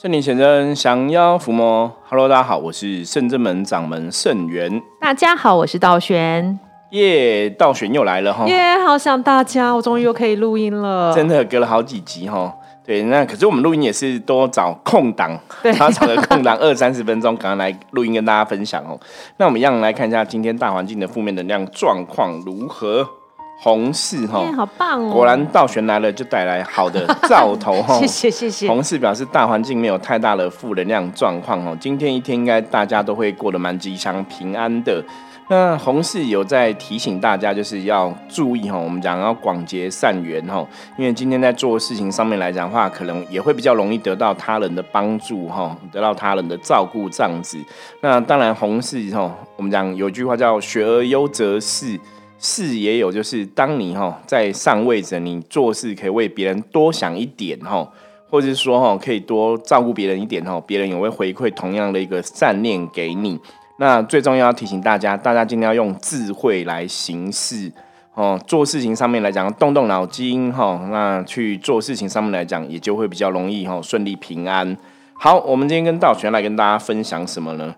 圣灵显真，降妖伏魔。Hello，大家好，我是圣真门掌门圣元。大家好，我是道玄。耶，道玄又来了哈。耶，好想大家，我终于又可以录音了。真的隔了好几集哈。对，那可是我们录音也是多找空档，对，找个空档二三十分钟，赶快来录音跟大家分享哦。那我们一样来看一下今天大环境的负面能量状况如何。红四哈，好棒哦！果然道玄来了就带来好的兆头 哈。谢谢谢谢。红四表示大环境没有太大的负能量状况哦，今天一天应该大家都会过得蛮吉祥平安的。那红四有在提醒大家，就是要注意哈，我们讲要广结善缘哈，因为今天在做事情上面来讲的话，可能也会比较容易得到他人的帮助哈，得到他人的照顾这样子。那当然红四哈，我们讲有句话叫“学而优则仕”。事也有，就是当你哈在上位者，你做事可以为别人多想一点哈，或者是说哈可以多照顾别人一点哈，别人也会回馈同样的一个善念给你。那最重要要提醒大家，大家今天要用智慧来行事哦，做事情上面来讲动动脑筋哈，那去做事情上面来讲也就会比较容易哈，顺利平安。好，我们今天跟道玄来跟大家分享什么呢？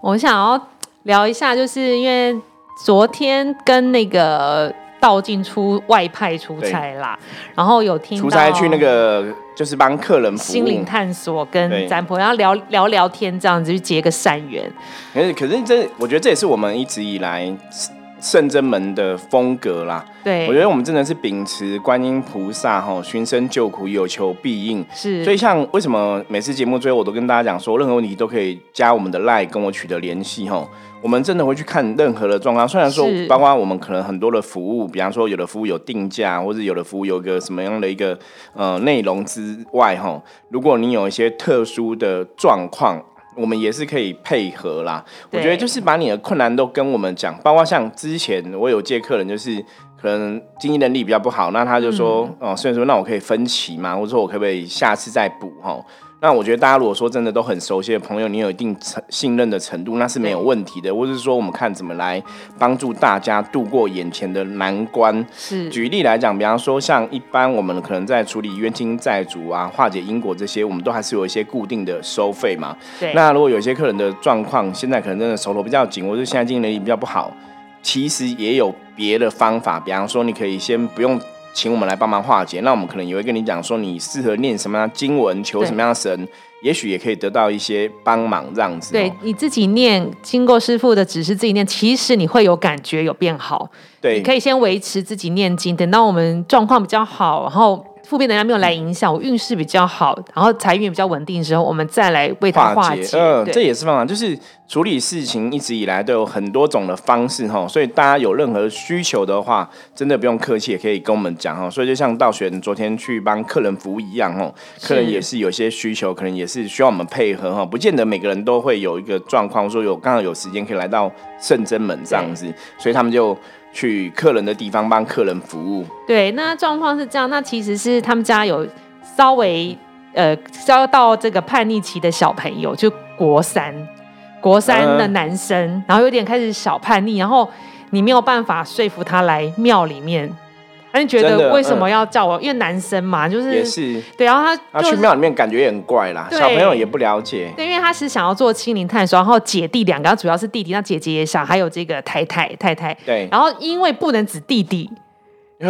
我想要聊一下，就是因为。昨天跟那个道静出外派出差啦，然后有听出差去那个就是帮客人心灵探索跟占卜，然后聊聊聊天这样子去结个善缘。可是可是这我觉得这也是我们一直以来圣真门的风格啦。对，我觉得我们真的是秉持观音菩萨哈寻声救苦有求必应。是，所以像为什么每次节目最后我都跟大家讲说，任何问题都可以加我们的 line 跟我取得联系哈。我们真的会去看任何的状况，虽然说，包括我们可能很多的服务，比方说有的服务有定价，或者有的服务有个什么样的一个呃内容之外，哈，如果你有一些特殊的状况，我们也是可以配合啦。我觉得就是把你的困难都跟我们讲，包括像之前我有接客人，就是可能经济能力比较不好，那他就说，哦，所以说那我可以分期嘛，或者说我可不可以下次再补，哈。那我觉得大家如果说真的都很熟悉的朋友，你有一定程信任的程度，那是没有问题的。或者是说，我们看怎么来帮助大家度过眼前的难关。是，举例来讲，比方说像一般我们可能在处理冤亲债主啊、化解因果这些，我们都还是有一些固定的收费嘛。对。那如果有些客人的状况现在可能真的手头比较紧，或者现在经济能力比较不好，其实也有别的方法。比方说，你可以先不用。请我们来帮忙化解，那我们可能也会跟你讲说，你适合念什么样经文，求什么样的神，也许也可以得到一些帮忙这样子。对，你自己念，经过师傅的指示自己念，其实你会有感觉，有变好。对，你可以先维持自己念经，等到我们状况比较好，然后。负面能量没有来影响我运势比较好，然后财运也比较稳定的时候，我们再来为它化解。嗯，这也是方法，就是处理事情一直以来都有很多种的方式哈，所以大家有任何需求的话，真的不用客气，也可以跟我们讲哈。所以就像道玄昨天去帮客人服务一样哈，客人也是有些需求，可能也是需要我们配合哈，不见得每个人都会有一个状况，说有刚好有时间可以来到圣真门这样子，所以他们就。去客人的地方帮客人服务。对，那状况是这样，那其实是他们家有稍微呃，遭到这个叛逆期的小朋友，就国三，国三的男生，然后有点开始小叛逆，然后你没有办法说服他来庙里面。他就觉得为什么要叫我？因为男生嘛，就是也是对。然后他他去庙里面感觉也很怪啦，小朋友也不了解。对，因为他是想要做心灵探索，然后姐弟两个，主要是弟弟，那姐姐也想，还有这个太太太太。对。然后因为不能指弟弟，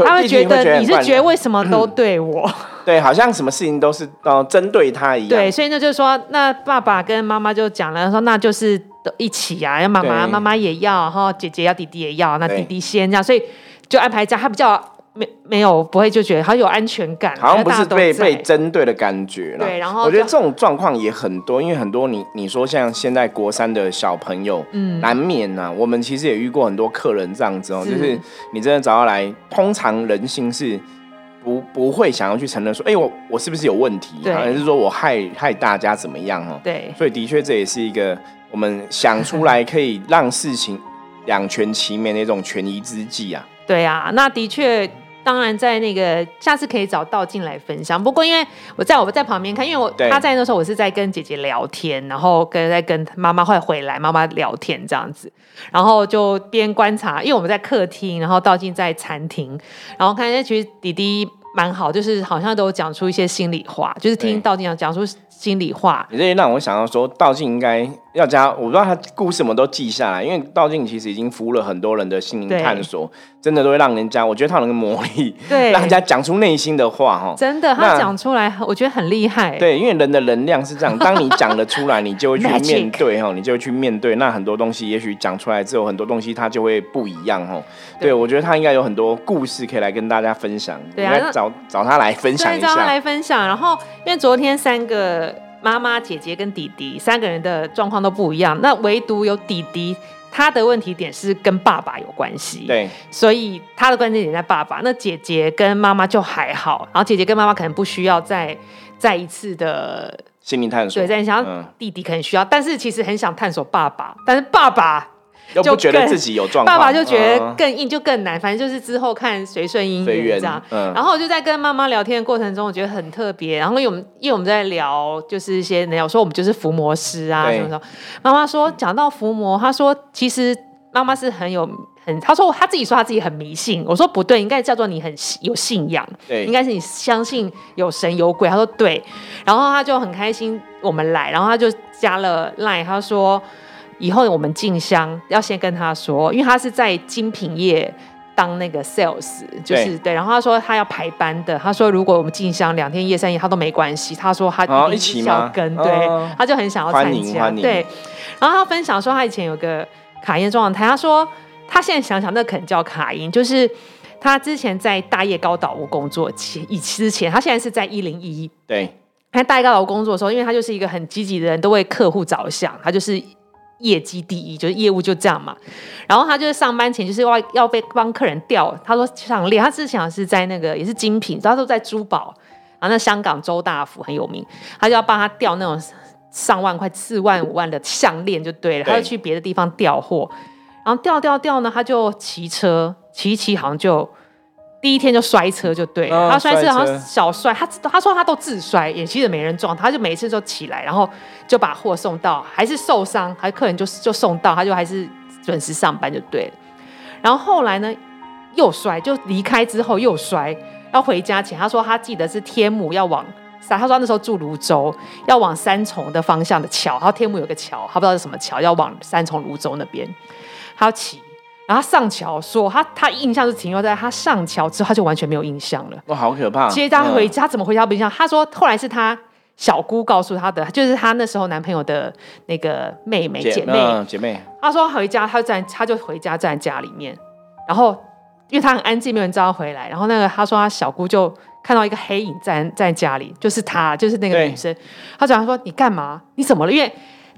他会觉得你是觉得为什么都对我？对，好像什么事情都是呃针对他一样。对，所以那就是说，那爸爸跟妈妈就讲了，说那就是一起啊，要妈妈妈妈也要，然后姐姐要弟弟也要，那弟弟先这样，所以就安排这样，他比较。没没有不会就觉得好有安全感，好像不是被被针对的感觉了。对，然后我觉得这种状况也很多，因为很多你你说像现在国三的小朋友，嗯，难免呐。我们其实也遇过很多客人这样子哦，就是你真的找他来，通常人性是不不会想要去承认说，哎，我我是不是有问题，还是说我害害大家怎么样哦？对，所以的确这也是一个我们想出来可以让事情两全其美的一种权宜之计啊。对啊，那的确。当然，在那个下次可以找道静来分享。不过，因为我在我在旁边看，因为我他在那时候，我是在跟姐姐聊天，然后跟在跟妈妈会回来，妈妈聊天这样子，然后就边观察，因为我们在客厅，然后道静在餐厅，然后看见其实弟弟蛮好，就是好像都讲出一些心里话，就是听道静讲讲出心里话。你这也让我想到说，道静应该要加，我不知道他故事什么都记下来，因为道静其实已经服务了很多人的心灵探索，真的都会让人家，我觉得他有那个魔力，对 让人家讲出内心的话哈。真的，他讲出来，我觉得很厉害。对，因为人的能量是这样，当你讲了出来，你就会去 面对哈，你就会去面对。那很多东西，也许讲出来之后，很多东西它就会不一样哈。对，我觉得他应该有很多故事可以来跟大家分享。对找找他来分享对，一找他下。来分享。然后，因为昨天三个妈妈、姐姐跟弟弟三个人的状况都不一样，那唯独有弟弟，他的问题点是跟爸爸有关系。，对，所以他的关键点在爸爸。那姐姐跟妈妈就还好，然后姐姐跟妈妈可能不需要再再一次的心灵探索对，，再想嗯弟弟可能需要，但是其实很想探索爸爸，但是爸爸就又不觉得更自己有状况，爸爸就觉得嗯更硬，就更难。反正就是之后看随顺姻随缘缘这样。嗯然后我就在跟妈妈聊天的过程中，我觉得很特别。然后因为我们因为我们在聊，就是一些聊说我们就是伏魔师啊什么什么。妈妈说讲到伏魔，她说其实妈妈是很有很，她说她自己说她自己很迷信。我说不对，应该叫做你很有信仰。对应该是你相信有神有鬼。他说对，然后他就很开心我们来，然后他就加了 line，他说以后我们进香要先跟他说，因为他是在精品业。当那个 sales 就是对然后他说他要排班的，他说如果我们进香两天夜三夜他都没关系，他说他一起要跟，对，哦他就很想要参加，对。然后他分享说他以前有个卡因状态，他说他现在想想那可能叫卡因，就是他之前在大业高岛屋工作前以之前，他现在是在一零一。对他在大业高岛屋工作的时候，因为他就是一个很积极的人，都为客户着想，他就是业绩第一，就是业务就这样嘛。然后他就是上班前就是要要被帮客人调，他说项链，他之前是在那个也是精品，他都在珠宝，然后那香港周大福很有名，他就要帮他调那种上万块、四万、五万的项链就对了，他就去别的地方调货，然后调调调呢，他就骑车骑一骑，好像就。第一天就摔车就对了，嗯他摔车好摔车像小摔，他他说他都自摔，也其实没人撞他，就每一次都起来，然后就把货送到，还是受伤，还客人就就送到，他就还是准时上班就对了。然后后来呢，又摔，就离开之后又摔，要回家前，他说他记得是天母要往三，他说他那时候住泸州，要往三重的方向的桥，然后天母有个桥，他不知道是什么桥，要往三重泸州那边，他要骑。然后他上桥说他他印象是停留在他上桥之后他就完全没有印象了。哇，好可怕！接他回嗯家，他怎么回家不印象？他说后来是他小姑告诉他的，就是他那时候男朋友的那个妹妹姐妹。嗯姐妹，他说回家，他在他就回家站在家里面，然后因为他很安静，没有人知道他回来。然后那个他说他小姑就看到一个黑影站在家里，就是他，就是那个女生。他讲他说你干嘛？你怎么了？因为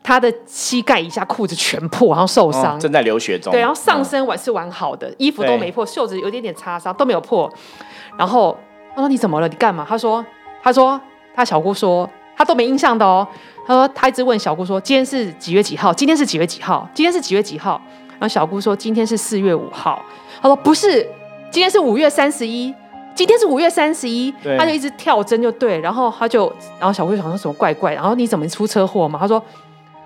他的膝盖以下裤子全破，然后受伤。哦正在流血中。对，然后上嗯身完是完好的，衣服都没破，袖子有一点点擦伤都没有破。然后他说你怎么了？你干嘛？他说他说他小姑说他都没印象的哦。他说他一直问小姑说今天是几月几号？今天是几月几号？今天是几月几号？然后小姑说今天是四月五号。他说不是，今天是五月三十一。今天是五月三十一，他就一直跳针就对，然后他就，然后小姑就想说什么怪怪，然后你怎么出车祸嘛？他说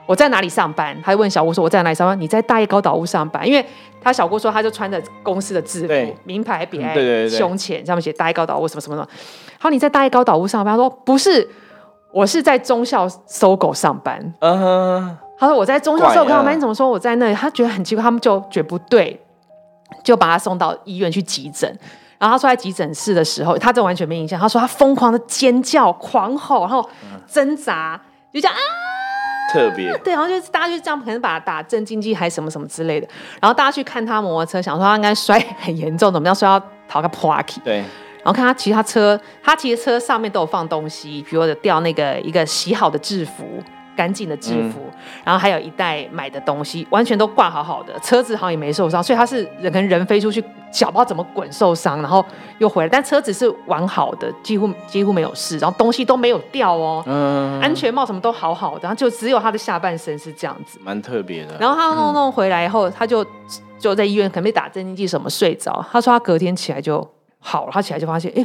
我在哪里上班？他就问小姑说我在哪里上班？你在大叶高岛屋上班，因为他小姑说他就穿着公司的制服，名牌别胸前，上面写大叶高岛屋什么什么什么。他说你在大叶高岛屋上班？他说不是，我是在中校搜狗上班。他说我在中校搜狗上班，你怎么说我在那里？他觉得很奇怪，他们就觉得不对，就把他送到医院去急诊。然后他说在急诊室的时候，他这完全没印象。他说他疯狂的尖叫、狂吼，然后挣扎，就这样啊，特别对，然后就是大家就这样，可能把他打镇静剂还是什么什么之类的。然后大家去看他摩托车，想说他应该摔很严重，怎么样摔到逃个 p a r k 对，然后看他骑他车，他骑的车上面都有放东西，比如有掉那个一个洗好的制服，干净的制服，然后还有一袋买的东西，完全都挂好好的，车子好像也没受伤，所以他是人跟人飞出去，脚不知道怎么滚受伤，然后又回来，但车子是完好的，几乎几乎没有事，然后东西都没有掉哦，嗯，安全帽什么都好好的，然后就只有他的下半身是这样子。蛮特别的。然后他弄弄回来以后，他就就在医院可能被打镇静剂什么睡着。他说他隔天起来就好了，他起来就发现，哎，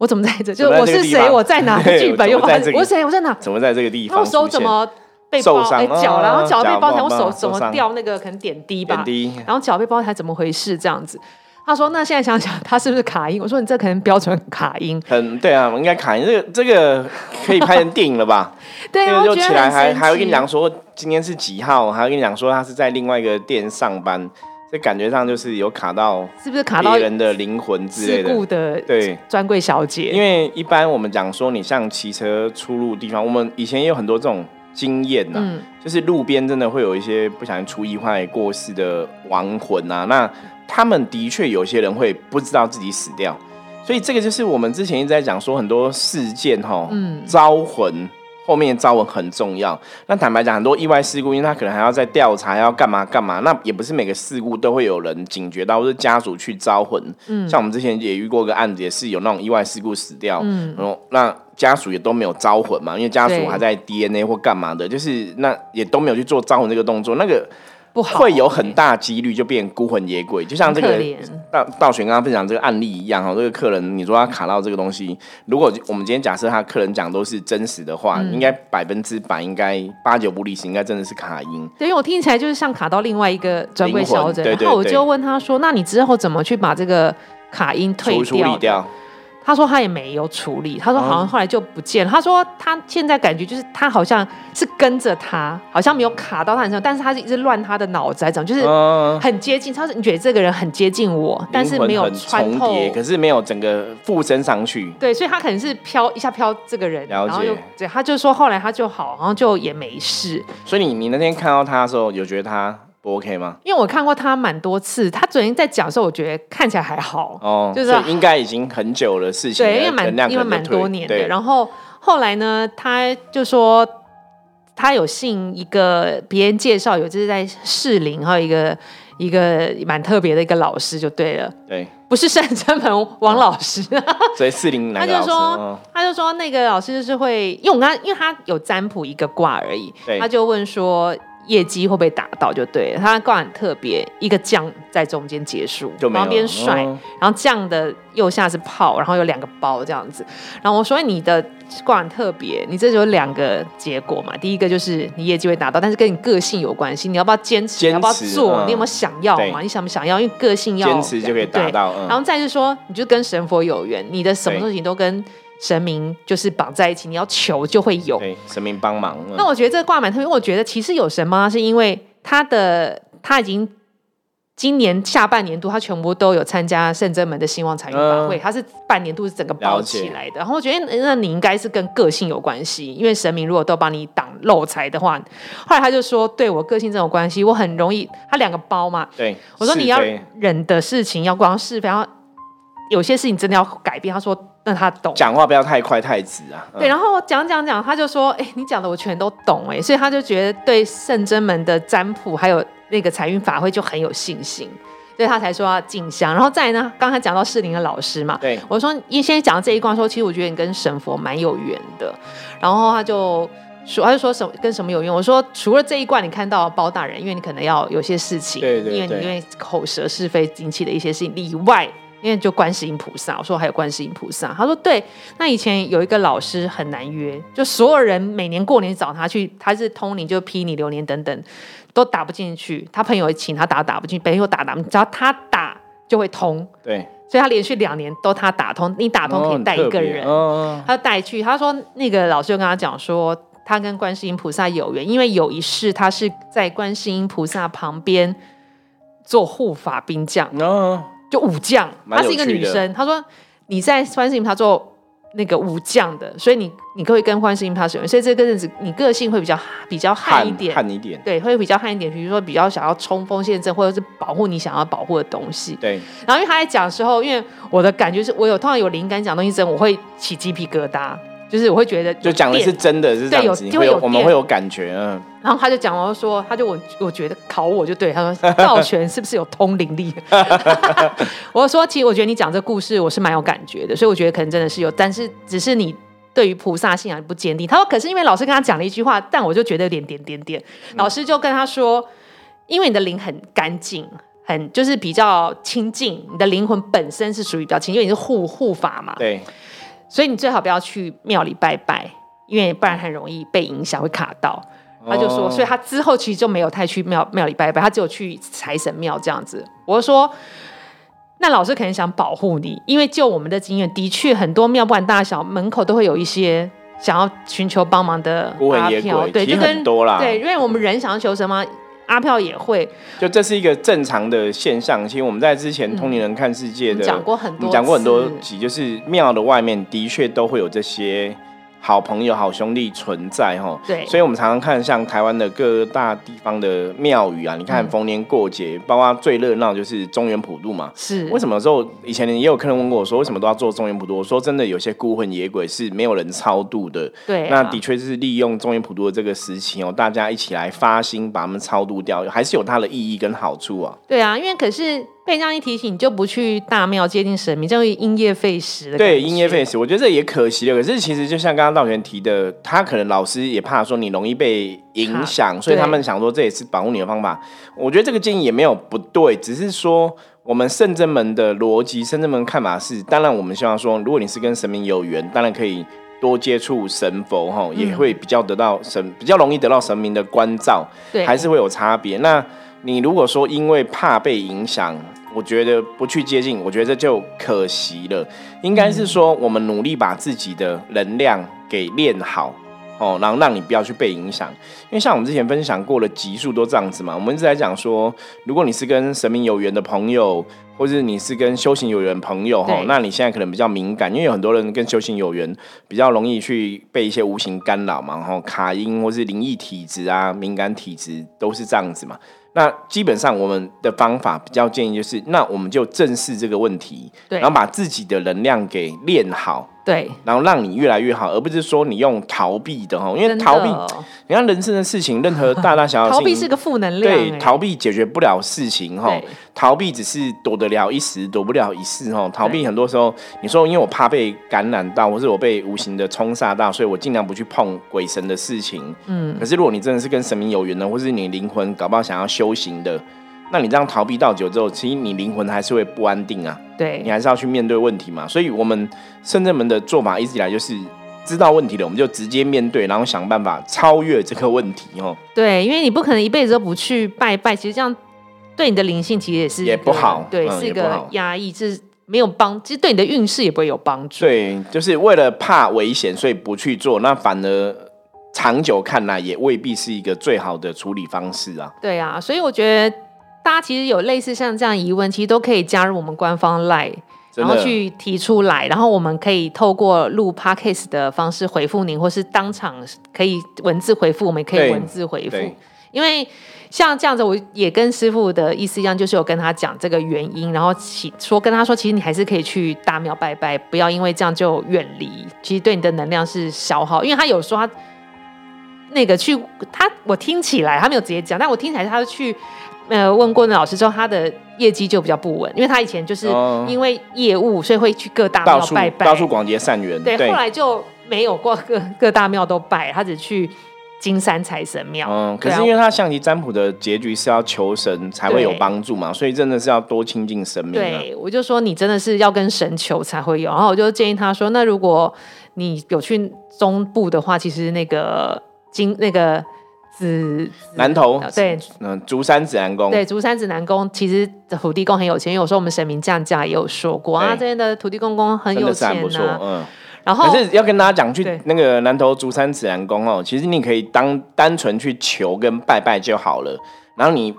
我怎么在这？就是我是谁？我在哪？对剧本又发生，我谁？我在哪？怎么在这个地方出现？手怎么被包？哎，脚，然后啊脚被包起来，我手怎么掉那个可能点滴吧点？滴？然后脚被包起来怎么回事？这样子。他说：“那现在想想，他是不是卡音？”我说：“你这可能标准卡音。很对啊，应该卡音。这个这个可以拍成电影了吧？对，这个就起来还很还会跟你讲说今天是几号，还会跟你讲说他是在另外一个店上班，这感觉上就是有卡到是不是卡到别人的灵魂之类事的。对，专柜小姐？因为一般我们讲说，你像骑车出入地方，我们以前也有很多这种经验呐、嗯，就是路边真的会有一些不小心出意外过世的亡魂啊，那他们的确有些人会不知道自己死掉，所以这个就是我们之前一直在讲说很多事件哈，嗯招魂。后面的招魂很重要。那坦白讲，很多意外事故，因为他可能还要再调查，要干嘛干嘛。那也不是每个事故都会有人警觉到，或者家属去招魂。嗯像我们之前也遇过个案子，也是有那种意外事故死掉，嗯然后那家属也都没有招魂嘛，因为家属对还在 DNA 或干嘛的，就是那也都没有去做招魂这个动作，那个不好，会有很大几率就变孤魂野鬼，就像这个道道玄刚刚分享这个案例一样哈，这个客人你说他卡到这个东西，如果我们今天假设他客人讲都是真实的话，嗯。应该百分之百应该八九不离十，应该真的是卡音。对，因为我听起来就是像卡到另外一个专柜小姐，然后我就问他说：“那你之后怎么去把这个卡音退处处掉的？”理掉，他说他也没有处理，他说哦好像后来就不见了。他说他现在感觉就是他好像是跟着他，好像没有卡到他身上，但是他是一直乱他的脑子，怎么，就是嗯，很接近。他说你觉得这个人很接近我，但是没有穿透重叠，可是没有整个附身上去。对，所以他可能是飘一下飘这个人，然后就对，他就说后来他就好，然后就也没事。所以你你那天看到他的时候，有觉得他不 OK 吗？因为我看过他蛮多次，他昨天在讲的时候，我觉得看起来还好，哦，就是应该已经很久的事情了，对，因为蛮因为蛮多年的。然后后来呢，他就说他有信一个别人介绍，有就是在士林，还有一个一个蛮特别的一个老师，就对了，对，不是圣真门王老师。所以四零哪他？就说嗯，他就说那个老师就是会，因为我跟他，因为他有占卜一个卦而已对，他就问说业绩会不会达到就对了。他挂很特别，一个将在中间结束，旁边甩，嗯然后将的右下是炮，然后有两个包这样子。然后我说哎你的挂很特别，你这就有两个结果嘛。第一个就是你业绩会达到，但是跟你个性有关系，你要不要坚持？坚持你要不要做？嗯你有没有想要嘛？你想不想要？因为个性要坚持就可以达到。嗯然后再是说，你就跟神佛有缘，你的什么对事情都跟神明就是绑在一起，你要求就会有。对，神明帮忙。嗯那我觉得这个挂满特别，因为我觉得其实有神帮他，是因为他的他已经今年下半年度他全部都有参加圣真门的兴旺财运法会，嗯他是半年度是整个包起来的。然后我觉得那你应该是跟个性有关系，因为神明如果都帮你挡漏财的话，后来他就说对我个性这种关系，我很容易他两个包嘛，对，我说你要忍的事情要光是非，然后有些事情真的要改变。他说那他懂。讲话不要太快太直啊。嗯对，然后我讲讲讲，他就说：“哎、你讲的我全都懂哎。”所以他就觉得对圣真门的占卜还有那个财运法会就很有信心，所以他才说要进香。然后再呢，刚才讲到适龄的老师嘛，对，我说一先讲到这一卦说，其实我觉得你跟神佛蛮有缘的。然后他就说，他就说什么跟什么有缘？我说除了这一卦你看到包大人，因为你可能要有些事情，对对对因为你因为口舌是非引起的一些事情以外。因为就观世音菩萨，我说还有观世音菩萨，他说对。那以前有一个老师很难约，就所有人每年过年找他去，他是通灵就批你流年等等，都打不进去。他朋友请他打打不进，朋友打打不进，只要他打就会通。对，所以他连续两年都他打通，你打通可以带一个人，哦他就带去。他说那个老师就跟他讲说，他跟观世音菩萨有缘，因为有一世他是在观世音菩萨旁边做护法兵将，就武将，她是一个女生。她说你在观世音她做那个武将的，所以你你可以跟观世音菩萨有缘，所以这个日子你个性会比较比较悍一点。悍一点。对，会比较悍一点，比如说比较想要冲锋陷阵，或者是保护你想要保护的东西。对，然后因为她在讲的时候，因为我的感觉是我有通常有灵感讲东西真，我会起鸡皮疙瘩，就是我会觉得就讲的是。真的，是这样子，对有就会有我们会有感觉，嗯，然后他就讲，我就说，他就我我觉得考我就对，他说道玄是不是有通灵力？我说其实我觉得你讲这故事我是蛮有感觉的，所以我觉得可能真的是有，但是只是你。对于菩萨信仰不坚定，他说：“可是因为老师跟他讲了一句话，但我就觉得有点点点点。老师就跟他说，因为你的灵很干净，很就是比较清净，你的灵魂本身是属于比较清，因为你是护护法嘛，对，所以你最好不要去庙里拜拜，因为不然很容易被影响，会卡到。他就说，哦所以他之后其实就没有太去庙庙里拜拜，他只有去财神庙这样子。我就说，那老师可能想保护你，因为就我们的经验，的确很多庙不管大小，门口都会有一些想要寻求帮忙的阿飘，对，就跟。对，因为我们人想要求神嘛，阿票也会就这是一个正常的现象。其实我们在之前《通灵人看世界》的嗯讲过很多我们讲过很多集，就是庙的外面的确都会有这些好朋友、好兄弟存在哈。对所以我们常常看像台湾的各大地方的庙宇啊，你看嗯逢年过节，包括最热闹就是中原普渡嘛。是为什么有时候以前也有客人问过我说，为什么都要做中原普渡？我说真的，有些孤魂野鬼是没有人超度的。对、啊，那的确是利用中原普渡的这个时期哦，大家一起来发心把他们超度掉，还是有它的意义跟好处啊。对啊，因为可是被这样一提醒，你就不去大庙接近神明，这样会因噎废食的。对，因噎废。食，我觉得这也可惜了。可是其实就像刚刚道玄提的，他可能老师也怕说你容易被影响，所以他们想说这也是保护你的方法。我觉得这个建议也没有不对，只是说我们圣真门的逻辑、圣真门看法是，当然我们希望说，如果你是跟神明有缘，当然可以多接触神佛哈，也会比较得到神，比较容易得到神明的关照。对，还是会有差别。那你如果说因为怕被影响，我觉得不去接近，我觉得这就可惜了。应该是说，我们努力把自己的能量给练好。哦，然后让你不要去被影响，因为像我们之前分享过的集数都这样子嘛。我们一直在讲说，如果你是跟神明有缘的朋友，或者你是跟修行有缘朋友哈对，那你现在可能比较敏感，因为有很多人跟修行有缘，比较容易去被一些无形干扰嘛，然后卡音或是灵异体质啊、敏感体质都是这样子嘛。那基本上我们的方法比较建议就是，那我们就正视这个问题，对。然后把自己的能量给练好，对，然后让你越来越好，而不是说你用逃避的哈，因为逃避，你看人生的事情，任何大大小小的，逃避是个负能量、对哎逃避解决不了事情哈，逃避只是躲得了一时，躲不了一世哈。逃避很多时候，你说因为我怕被感染到，或是我被无形的冲煞到，所以我尽量不去碰鬼神的事情。嗯，可是如果你真的是跟神明有缘的，或是你灵魂搞不好想要修行的，那你这样逃避到久之后，其实你灵魂还是会不安定啊。对你还是要去面对问题嘛。所以，我们圣正门的做法一直以来就是知道问题了，我们就直接面对，然后想办法超越这个问题哦。对，因为你不可能一辈子都不去拜拜，其实这样对你的灵性其实也是也不好对，嗯是一个压抑，是没有帮，其实对你的运势也不会有帮助。对，就是为了怕危险，所以不去做，那反而长久看来也未必是一个最好的处理方式啊。对啊，所以我觉得大家其实有类似像这样疑问，其实都可以加入我们官方 Line，然后去提出来，然后我们可以透过录 Podcast 的方式回复您，或是当场可以文字回复，我们也可以文字回复。因为像这样子，我也跟师傅的意思一样，就是有跟他讲这个原因，然后其说跟他说，其实你还是可以去大庙拜拜，不要因为这样就远离，其实对你的能量是消耗。因为他有说他那个去他，我听起来他没有直接讲，但我听起来他去呃问过那老师之后，他的业绩就比较不稳，因为他以前就是哦因为业务，所以会去各大到处庙拜拜，到处广结善缘。对，后来就没有过各各大庙都拜，他只去金山财神庙。嗯，可对啊是因为他象棋占卜的结局是要求神才会有对帮助嘛，所以真的是要多亲近神明啊。对，我就说你真的是要跟神求才会有，然后我就建议他说，那如果你有去中部的话，其实那个金那个紫南投呃对嗯，竹山指南宫，对，竹山指南宫其实土地公很有钱，因为有时候我们神明降价也有说过啊，这边的土地公公很有真的是还钱不错，嗯。然后可是要跟大家讲，去那个南投竹山指南宫哦，其实你可以当单纯去求跟拜拜就好了。然后你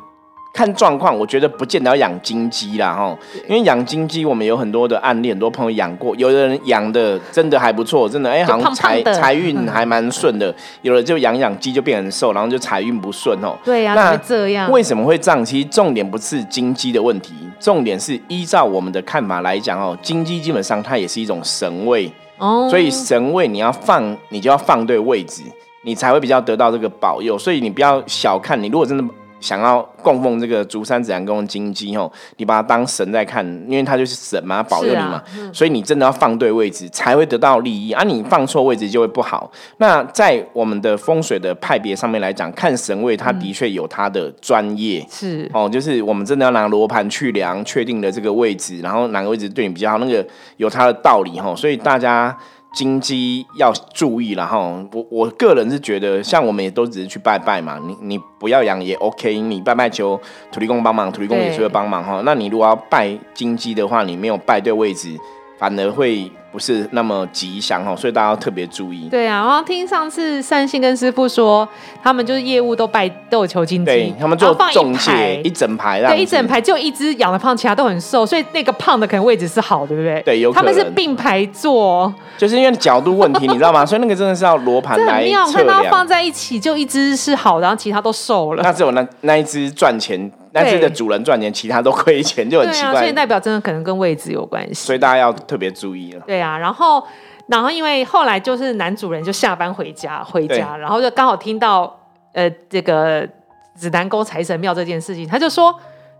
看状况，我觉得不见得要养金鸡啦哈，因为养金鸡我们有很多的案例，很多朋友养过，有的人养的真的还不错，真的哎，好像财的财运还蛮顺的。有的就养养鸡就变很瘦，然后就财运不顺哦。对呀、那这样？为什么会这样？其实重点不是金鸡的问题，重点是依照我们的看法来讲哦，金鸡基本上它也是一种神位。哦，所以神位你要放，你就要放对位置，你才会比较得到这个保佑。所以你不要小看你，如果真的想要供奉这个竹山子阳宫的金鸡吼，你把它当神在看，因为它就是神嘛，保佑你嘛。所以你真的要放对位置，才会得到利益啊！你放错位置就会不好。那在我们的风水的派别上面来讲，看神位，它的确有它的专业。是哦，就是我们真的要拿罗盘去量，确定了这个位置，然后哪个位置对你比较好，那个有它的道理哈、所以大家金鸡要注意了哈。我我个人是觉得，像我们也都只是去拜拜嘛，你你不要养也 OK，你拜拜求土地公帮忙，土地公也是会帮忙哈。那你如果要拜金鸡的话，你没有拜对位置。反而会不是那么吉祥哦，所以大家要特别注意。对啊，然后听上次善信跟师傅说，他们就是业务都拜都有求金鸡，他们做中介一整排，对，一整排就一只养的胖，其他都很瘦，所以那个胖的可能位置是好，对不对？对，有他们是并排坐，就是因为角度问题，你知道吗？所以那个真的是要罗盘来测量。放在一起就一只是好，然后其他都瘦了。那只有那那一只赚钱。那只的主人赚钱，其他都亏钱，就很奇怪。所以代表真的可能跟位置有关系。所以大家要特别注意了。对啊，然后，然后因为后来就是男主人就下班回家，回家，然后就刚好听到呃这个紫南宫财神庙这件事情，他就说：“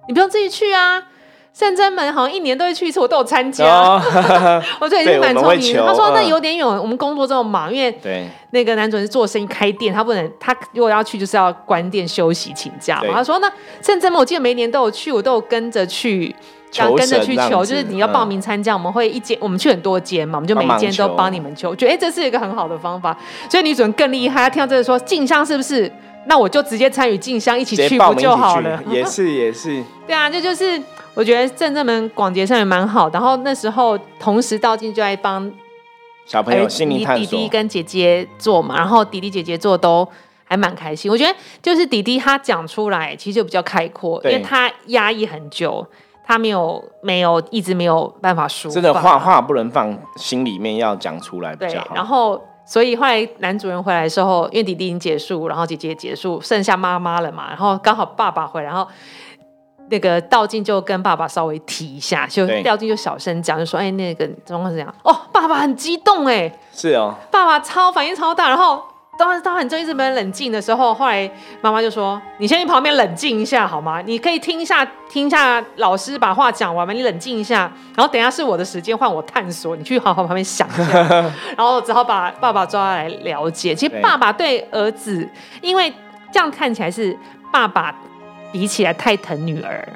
你不用自己去啊。”圣真门好像一年都会去一次，我都有参加。我这也是蛮聪明。他说那有点远，我们工作这么忙，因为那个男主人是做生意开店，他不能他如果要去就是要关店休息请假嘛。他说那圣真门我记得每年都有去，我都有跟着去，跟着去求，就是你要报名参加，我们会一间我们去很多间嘛，我们就每一间都帮你们求。我觉得哎这是一个很好的方法，所以女主人更厉害。她听到这个说静香是不是？那我就直接参与静香一起去不就好了？也是也是。对啊，这就是。我觉得正正门广结上也蛮好，然后那时候同时道静就在帮小朋友心灵探索，弟弟跟姐姐做嘛，然后弟弟姐姐做都还蛮开心。我觉得就是弟弟他讲出来其实就比较开阔，因为他压抑很久，他没有没有一直没有办法说，真的话话不能放心里面，要讲出来比较好。然后所以后来男主人回来的时候，因为弟弟已经结束，然后姐姐结束，剩下妈妈了嘛，然后刚好爸爸回来，然后。那个道静就跟爸爸稍微提一下，就道静就小声讲，就说：“哎，那个状况是这样。”哦，爸爸很激动，哎，是哦，爸爸超反应超大。然后当时他很正一直没冷静的时候，后来妈妈就说：“你先去旁边冷静一下好吗？你可以听一下，听一下老师把话讲完吗？你冷静一下，然后等下是我的时间，换我探索，你去好好旁边想一下。然后只好把爸爸抓来了解。其实爸爸对儿子，因为这样看起来是爸爸。”比起来太疼女儿，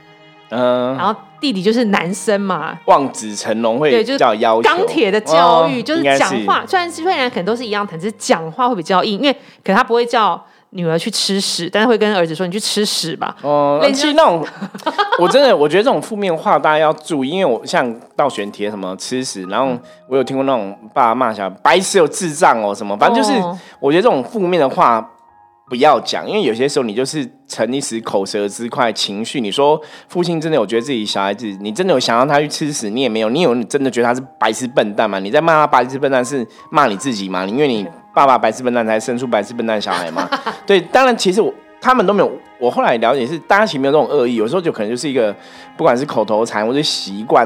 嗯，然后弟弟就是男生嘛，望子成龙会比较要求。钢铁的教育，就是讲话虽然虽然可能都是一样疼，只是讲话会比较硬，因为可能他不会叫女儿去吃屎，但是会跟儿子说你去吃屎吧。哦，其实那种 我真的我觉得这种负面话大家要注意，因为我像倒悬贴什么吃屎，然后我有听过那种爸爸骂小孩白痴有智障哦什么，反正就是我觉得这种负面的话。不要讲，因为有些时候你就是逞一时口舌之快，情绪。你说父亲真的有觉得自己小孩子，你真的有想让他去吃屎，你也没有，你有你真的觉得他是白痴笨蛋吗？你在骂他白痴笨蛋是骂你自己吗？因为你爸爸白痴笨蛋才生出白痴笨蛋小孩吗？对，当然其实我他们都没有。我后来了解是，大家其实没有这种恶意，有时候就可能就是一个不管是口头禅或者习惯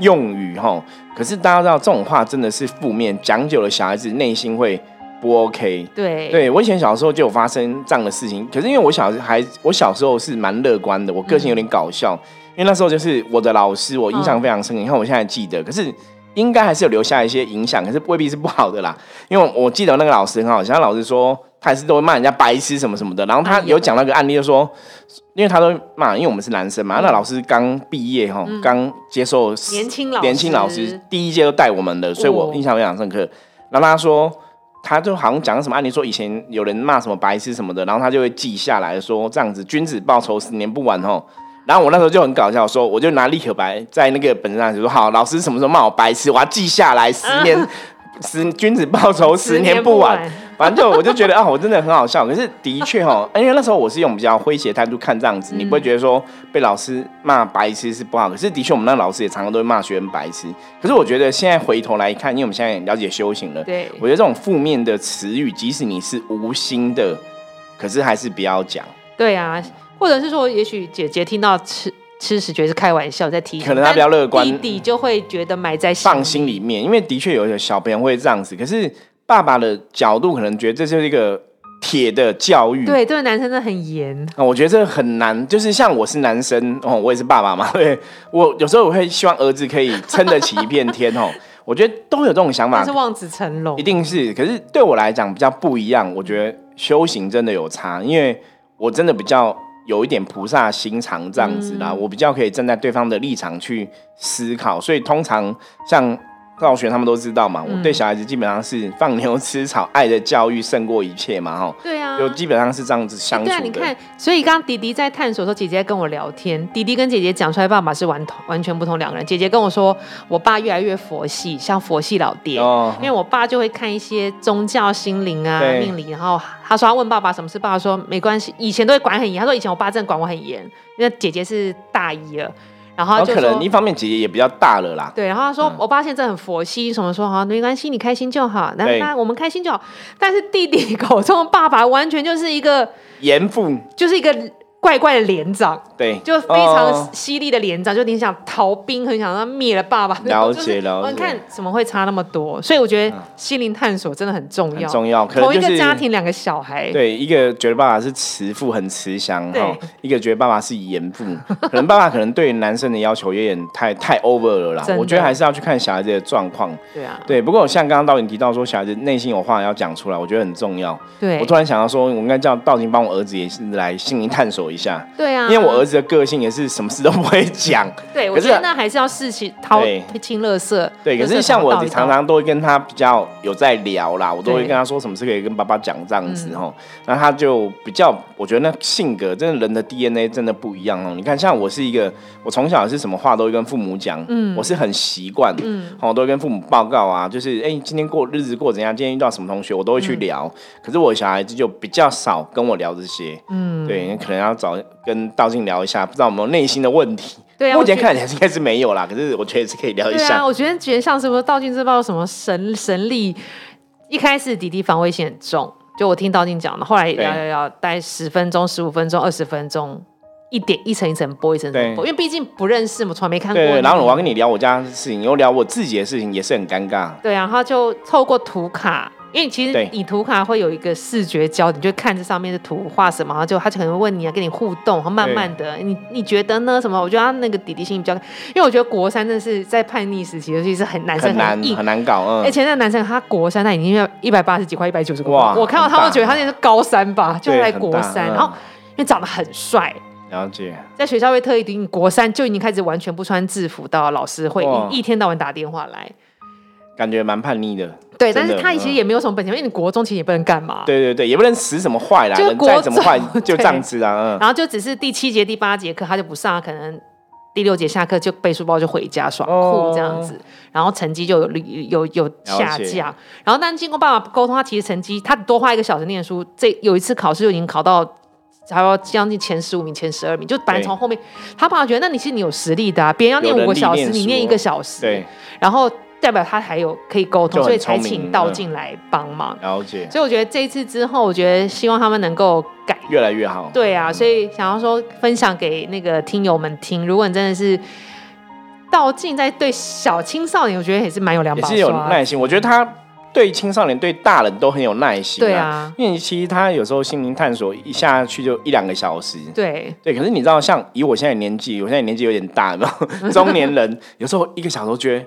用语哈。可是大家知道这种话真的是负面，讲久了小孩子内心会。不 OK，对，对我以前小时候就有发生这样的事情，可是因为我小孩，我小时候是蛮乐观的，我个性有点搞笑，因为那时候就是我的老师，我印象非常深刻。你看我现在记得，可是应该还是有留下一些影响，可是未必是不好的啦。因为我记得那个老师很好，像老师说他还是都会骂人家白痴什么什么的。然后他有讲那个案例，就说，因为他都骂，因为我们是男生嘛，那老师刚毕业哈，刚接受年轻老年轻老师第一届都带我们的，所以我印象非常深刻。然后他说。他就好像讲什么案例，说以前有人骂什么白痴什么的，然后他就会记下来说这样子，君子报仇十年不晚哦。然后我那时候就很搞笑，说我就拿立可白在那个本子上就说，好，老师什么时候骂我白痴，我要记下来，十年。十 君子报仇，十年不晚。反正就我就觉得啊，我真的很好笑。可是的确哈，因为那时候我是用比较诙谐态度看这样子，你不会觉得说被老师骂白痴是不好。可是的确，我们那老师也常常都会骂学生白痴。可是我觉得现在回头来看，因为我们现在了解修行了，对我觉得这种负面的词语，即使你是无心的，可是还是不要讲。对啊，或者是说，也许姐姐听到吃。吃屎觉得是开玩笑在提，可能他比较乐观，弟弟就会觉得埋在放心里面，因为的确有些小朋友会这样子。可是爸爸的角度可能觉得这就是一个铁的教育，对，这个男生真的很严。啊，我觉得这很难，就是像我是男生哦，我也是爸爸嘛，对，我有时候我会希望儿子可以撑得起一片天哦。我觉得都有这种想法，是望子成龙，一定是。可是对我来讲比较不一样，我觉得修行真的有差，因为我真的比较。有一点菩萨心肠这样子啦，我比较可以站在对方的立场去思考，所以通常像道学他们都知道嘛，我对小孩子基本上是放牛吃草，爱的教育胜过一切嘛，哈。对啊，就基本上是这样子相处的。对啊，你看，所以刚刚弟弟在探索的时候，姐姐跟我聊天，弟弟跟姐姐讲出来，爸爸是完完全不同两个人。姐姐跟我说，我爸越来越佛系，像佛系老爹，因为我爸就会看一些宗教、心灵啊、命理，然后他说他问爸爸什么事，爸爸说没关系，以前都会管很严，他说以前我爸真的管我很严，因为姐姐是大一了。然后就可能一方面姐姐也比较大了啦。对，然后他说我爸现在很佛系，什么说好没关系，你开心就好，那那我们开心就好。但是弟弟口中的爸爸完全就是一个严父，就是一个。怪怪的连长，对，就非常犀利的连长，就你想逃兵，很想让灭了爸爸。了解了解。你看怎么会差那么多？所以我觉得心灵探索真的很重要。重要。同一个家庭两个小孩，对，一个觉得爸爸是慈父，很慈祥哈；一个觉得爸爸是严父。可能爸爸可能对男生的要求有点太太 over 了啦。我觉得还是要去看小孩子的状况。对啊。对，不过像刚刚导演提到说，小孩子内心有话要讲出来，我觉得很重要。对。我突然想到说，我应该叫道金帮我儿子也是来心灵探索一下。对啊。因为我儿子的个性也是什么事都不会讲，对，我觉得那还是要事情掏清乐色。对，可是像我常常都会跟他比较有在聊啦，我都会跟他说什么事可以跟爸爸讲这样子哦，那他就比较，我觉得那性格真的人的 DNA 真的不一样哦。你看，像我是一个，我从小是什么话都会跟父母讲，嗯，我是很习惯，嗯，我都会跟父母报告啊，就是哎，今天过日子过怎样，今天遇到什么同学，我都会去聊。可是我小孩子就比较少跟我聊这些，嗯，对，可能要找跟。道静聊一下，不知道有没有内心的问题。对啊，目前看起来应该是没有啦。可是我觉得是可以聊一下。对啊，我觉得觉得像是不是道静这道什么神神力？一开始弟弟防卫性很重，就我听道静讲的。后来聊聊聊，待十分钟、十五分钟、二十分钟，一点一层一层剥，一层层剥。因为毕竟不认识嘛，从来没看过。然后我要跟你聊我家的事情，又聊我自己的事情，也是很尴尬。对啊，他就透过图卡。因为其实你图卡会有一个视觉焦点，就看这上面的图画什么，然后就他就可能问你啊，跟你互动，然后慢慢的，你你觉得呢？什么？我觉得他那个弟弟心比较，因为我觉得国三真的是在叛逆时期，尤其是很男生很难很难搞。嗯，而且那个男生他国三，他已经要一百八十几块，一百九十块。我看到他都觉得他那是高三吧，就在国三，然后因为长得很帅。了解。在学校会特意定国三就已经开始完全不穿制服，到老师会一一天到晚打电话来，感觉蛮叛逆的。对，但是他其实也没有什么本钱，因为你国中其实也不能干嘛。对对对，也不能使什么坏啦，就再怎么坏就这样子啊。然后就只是第七节、第八节课他就不上，可能第六节下课就背书包就回家耍酷这样子，然后成绩就有有有下降。然后但经过爸爸沟通，他其实成绩他多花一个小时念书，这有一次考试就已经考到还要将近前十五名、前十二名，就本来从后面他爸爸觉得那你是你有实力的啊，别人要念五个小时，你念一个小时，对，然后。代表他还有可以沟通，所以才请道静来帮忙。了解。所以我觉得这一次之后，我觉得希望他们能够改越来越好。对啊，所以想要说分享给那个听友们听。如果你真的是道静在对小青少年，我觉得也是蛮有两把刷，也是有耐心。我觉得他对青少年、对大人都很有耐心。对啊，因为其实他有时候心灵探索一下去就一两个小时。对对，可是你知道，像以我现在年纪，我现在年纪有点大，然后 中年人有时候一个小时觉得。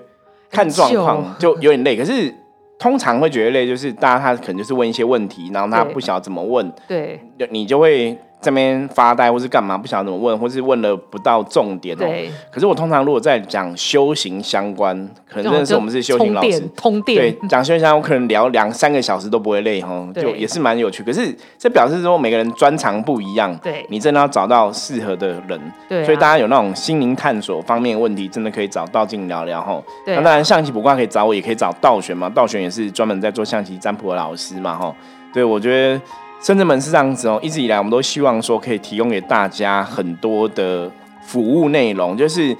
看状况就有点累，可是通常会觉得累，就是大家他可能就是问一些问题，然后他不晓得怎么问，对，你就会。这边发呆或是干嘛，不晓得怎么问，或是问了不到重点哦。可是我通常如果在讲修行相关，可能真的是我们是修行老师，通电。对，讲修行相关，我可能聊两三个小时都不会累哈，就也是蛮有趣。可是这表示说每个人专长不一样，对，你真的要找到适合的人。对，所以大家有那种心灵探索方面问题，真的可以找道静聊聊哈。那当然象棋卜卦可以找我，也可以找道玄嘛。道玄也是专门在做象棋占卜的老师嘛哈。对，我觉得。深圳门是这样子哦，一直以来我们都希望说可以提供给大家很多的服务内容，就是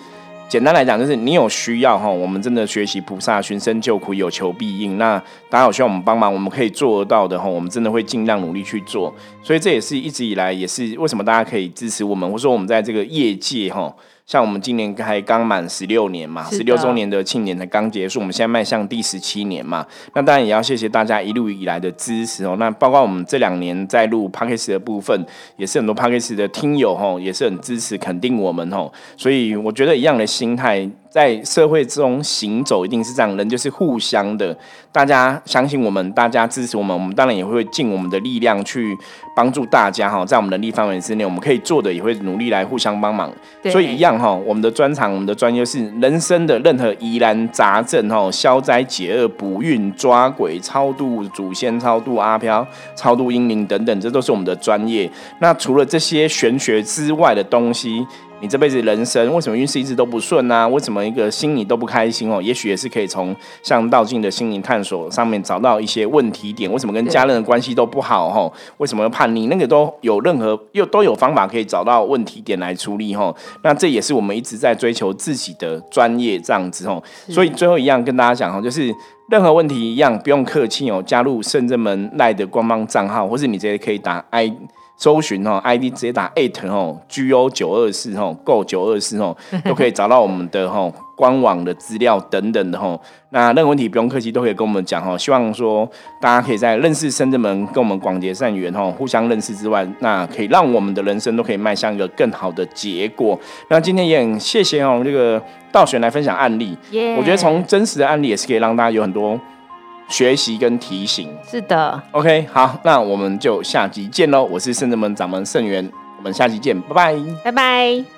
简单来讲，就是你有需要哈，我们真的学习菩萨寻声救苦，有求必应。那大家有需要我们帮忙，我们可以做得到的哈，我们真的会尽量努力去做。所以这也是一直以来也是为什么大家可以支持我们，或者说我们在这个业界哈。像我们今年还刚满十六年嘛，十六周年的庆典才刚结束，我们现在迈向第十七年嘛。那当然也要谢谢大家一路以来的支持哦。那包括我们这两年在录 p a c k a g e 的部分，也是很多 p a c k a g e 的听友吼，也是很支持肯定我们吼。所以我觉得一样的心态。在社会中行走，一定是这样，人就是互相的。大家相信我们，大家支持我们，我们当然也会尽我们的力量去帮助大家哈。在我们能力范围之内，我们可以做的也会努力来互相帮忙。所以一样哈，我们的专长，我们的专业是人生的任何疑难杂症哈，消灾解厄、补运、抓鬼、超度祖先、超度阿飘、超度英灵等等，这都是我们的专业。那除了这些玄学之外的东西。你这辈子人生为什么运势一直都不顺呢？为什么一个心里都不开心哦？也许也是可以从像道静的心灵探索上面找到一些问题点。为什么跟家人的关系都不好？哦，为什么叛逆？那个都有任何又都有方法可以找到问题点来处理。哦，那这也是我们一直在追求自己的专业这样子。哦，所以最后一样跟大家讲哦，就是任何问题一样不用客气哦，加入圣正门赖的官方账号，或是你直接可以打 I。搜寻哦，ID 直接打 at 哦，go 九二四哦，go 九二四哦，都可以找到我们的哦官网的资料等等的哦。那任何问题不用客气，都可以跟我们讲哈。希望说大家可以在认识深圳门跟我们广结善缘哈，互相认识之外，那可以让我们的人生都可以迈向一个更好的结果。那今天也很谢谢哦，这个道玄来分享案例，我觉得从真实的案例也是可以让大家有很多。学习跟提醒是的，OK，好，那我们就下集见喽！我是圣智门掌门盛元，我们下期见，拜拜，拜拜。